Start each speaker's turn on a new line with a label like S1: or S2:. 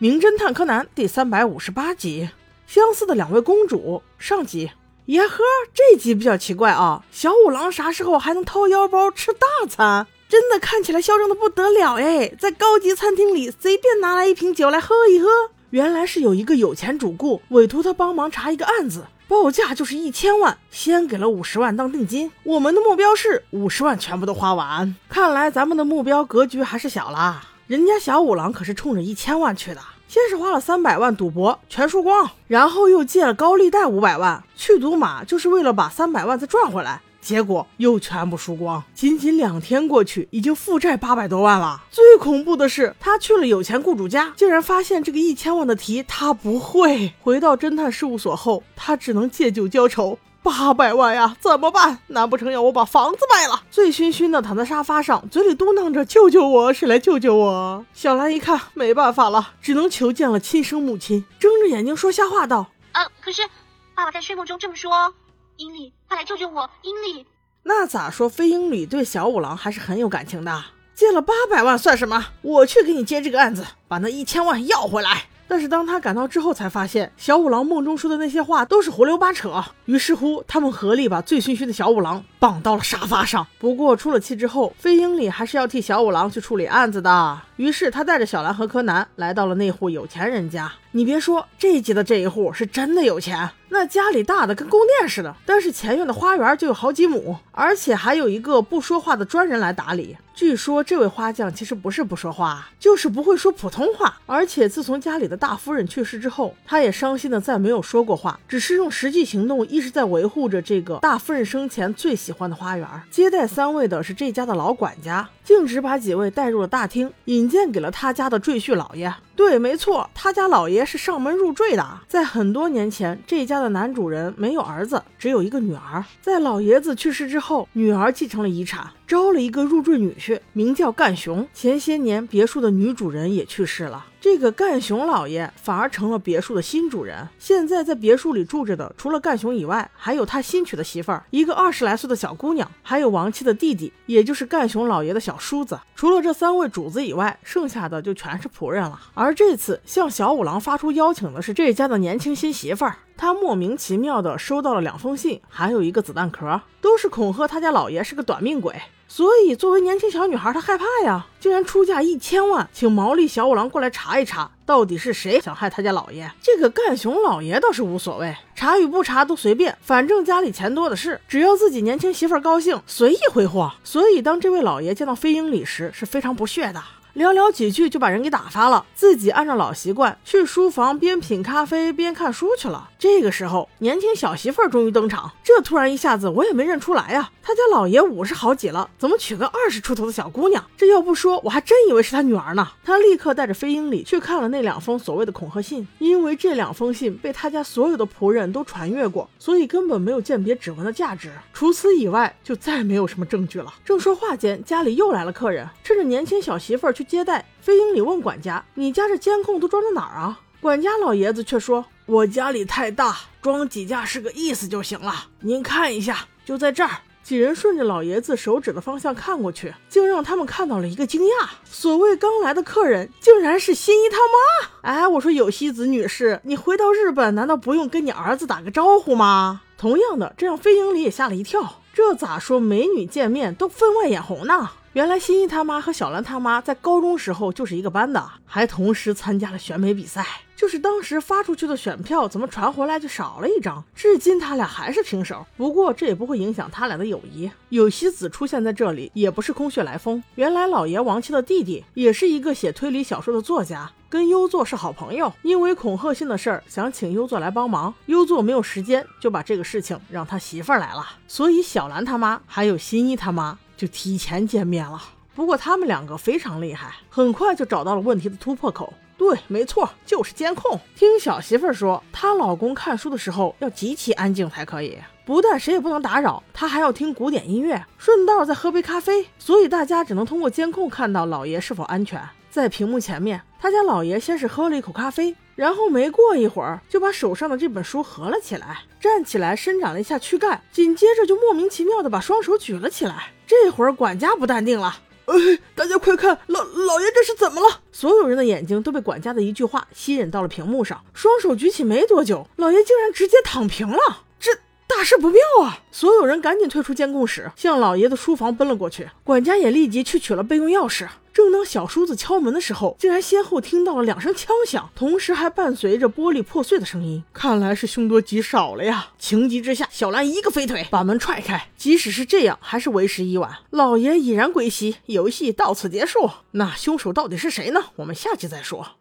S1: 名侦探柯南》第三百五十八集，相似的两位公主上集。耶呵，这集比较奇怪啊！小五郎啥时候还能掏腰包吃大餐？真的看起来嚣张的不得了哎，在高级餐厅里随便拿来一瓶酒来喝一喝。原来是有一个有钱主顾委托他帮忙查一个案子，报价就是一千万，先给了五十万当定金。我们的目标是五十万全部都花完。看来咱们的目标格局还是小了。人家小五郎可是冲着一千万去的，先是花了三百万赌博全输光，然后又借了高利贷五百万去赌马，就是为了把三百万再赚回来。结果又全部输光，仅仅两天过去，已经负债八百多万了。最恐怖的是，他去了有钱雇主家，竟然发现这个一千万的题他不会。回到侦探事务所后，他只能借酒浇愁。八百万呀，怎么办？难不成要我把房子卖了？醉醺醺的躺在沙发上，嘴里嘟囔着：“救救我，谁来救救我？”小兰一看没办法了，只能求见了亲生母亲，睁着眼睛说瞎话道：“
S2: 呃，可是爸爸在睡梦中这么说。”英里，快来救救我！英里，
S1: 那咋说？飞鹰里对小五郎还是很有感情的。借了八百万算什么？我去给你接这个案子，把那一千万要回来。但是当他赶到之后，才发现小五郎梦中说的那些话都是胡溜八扯。于是乎，他们合力把醉醺醺的小五郎绑到了沙发上。不过出了气之后，飞鹰里还是要替小五郎去处理案子的。于是他带着小兰和柯南来到了那户有钱人家。你别说，这一集的这一户是真的有钱，那家里大的跟宫殿似的。但是前院的花园就有好几亩，而且还有一个不说话的专人来打理。据说这位花匠其实不是不说话，就是不会说普通话。而且自从家里的大夫人去世之后，他也伤心的再没有说过话，只是用实际行动一直在维护着这个大夫人生前最喜欢的花园。接待三位的是这家的老管家，径直把几位带入了大厅，引荐给了他家的赘婿老爷。对，没错，他家老爷是上门入赘的。在很多年前，这家的男主人没有儿子，只有一个女儿。在老爷子去世之后，女儿继承了遗产，招了一个入赘女婿，名叫干雄。前些年，别墅的女主人也去世了。这个干雄老爷反而成了别墅的新主人。现在在别墅里住着的，除了干雄以外，还有他新娶的媳妇儿，一个二十来岁的小姑娘，还有亡妻的弟弟，也就是干雄老爷的小叔子。除了这三位主子以外，剩下的就全是仆人了。而这次向小五郎发出邀请的是这家的年轻新媳妇儿。他莫名其妙的收到了两封信，还有一个子弹壳，都是恐吓他家老爷是个短命鬼。所以，作为年轻小女孩，她害怕呀，竟然出价一千万，请毛利小五郎过来查一查，到底是谁想害他家老爷。这个干雄老爷倒是无所谓，查与不查都随便，反正家里钱多的是，只要自己年轻媳妇高兴，随意挥霍。所以，当这位老爷见到飞鹰里时，是非常不屑的。寥寥几句就把人给打发了，自己按照老习惯去书房边品咖啡边看书去了。这个时候，年轻小媳妇儿终于登场。这突然一下子，我也没认出来呀。他家老爷五十好几了，怎么娶个二十出头的小姑娘？这要不说，我还真以为是他女儿呢。他立刻带着飞鹰里去看了那两封所谓的恐吓信，因为这两封信被他家所有的仆人都传阅过，所以根本没有鉴别指纹的价值。除此以外，就再没有什么证据了。正说话间，家里又来了客人，趁着年轻小媳妇儿去。接待飞鹰里问管家：“你家这监控都装在哪儿啊？”管家老爷子却说：“我家里太大，装几架是个意思就行了。您看一下，就在这儿。”几人顺着老爷子手指的方向看过去，竟让他们看到了一个惊讶：所谓刚来的客人，竟然是新一他妈！哎，我说有希子女士，你回到日本难道不用跟你儿子打个招呼吗？同样的，这让飞鹰里也吓了一跳。这咋说？美女见面都分外眼红呢。原来新一他妈和小兰他妈在高中时候就是一个班的，还同时参加了选美比赛。就是当时发出去的选票怎么传回来就少了一张，至今他俩还是平手。不过这也不会影响他俩的友谊。有希子出现在这里也不是空穴来风。原来老爷亡妻的弟弟也是一个写推理小说的作家，跟优作是好朋友。因为恐吓信的事儿，想请优作来帮忙，优作没有时间，就把这个事情让他媳妇儿来了。所以小兰他妈还有新一他妈就提前见面了。不过他们两个非常厉害，很快就找到了问题的突破口。对，没错，就是监控。听小媳妇儿说，她老公看书的时候要极其安静才可以，不但谁也不能打扰，她还要听古典音乐，顺道再喝杯咖啡。所以大家只能通过监控看到老爷是否安全。在屏幕前面，他家老爷先是喝了一口咖啡，然后没过一会儿就把手上的这本书合了起来，站起来伸展了一下躯干，紧接着就莫名其妙的把双手举了起来。这会儿管家不淡定了。哎，大家快看，老老爷这是怎么了？所有人的眼睛都被管家的一句话吸引到了屏幕上，双手举起没多久，老爷竟然直接躺平了，大事不妙啊！所有人赶紧退出监控室，向老爷的书房奔了过去。管家也立即去取了备用钥匙。正当小叔子敲门的时候，竟然先后听到了两声枪响，同时还伴随着玻璃破碎的声音。看来是凶多吉少了呀！情急之下，小兰一个飞腿把门踹开。即使是这样，还是为时已晚，老爷已然归西，游戏到此结束。那凶手到底是谁呢？我们下期再说。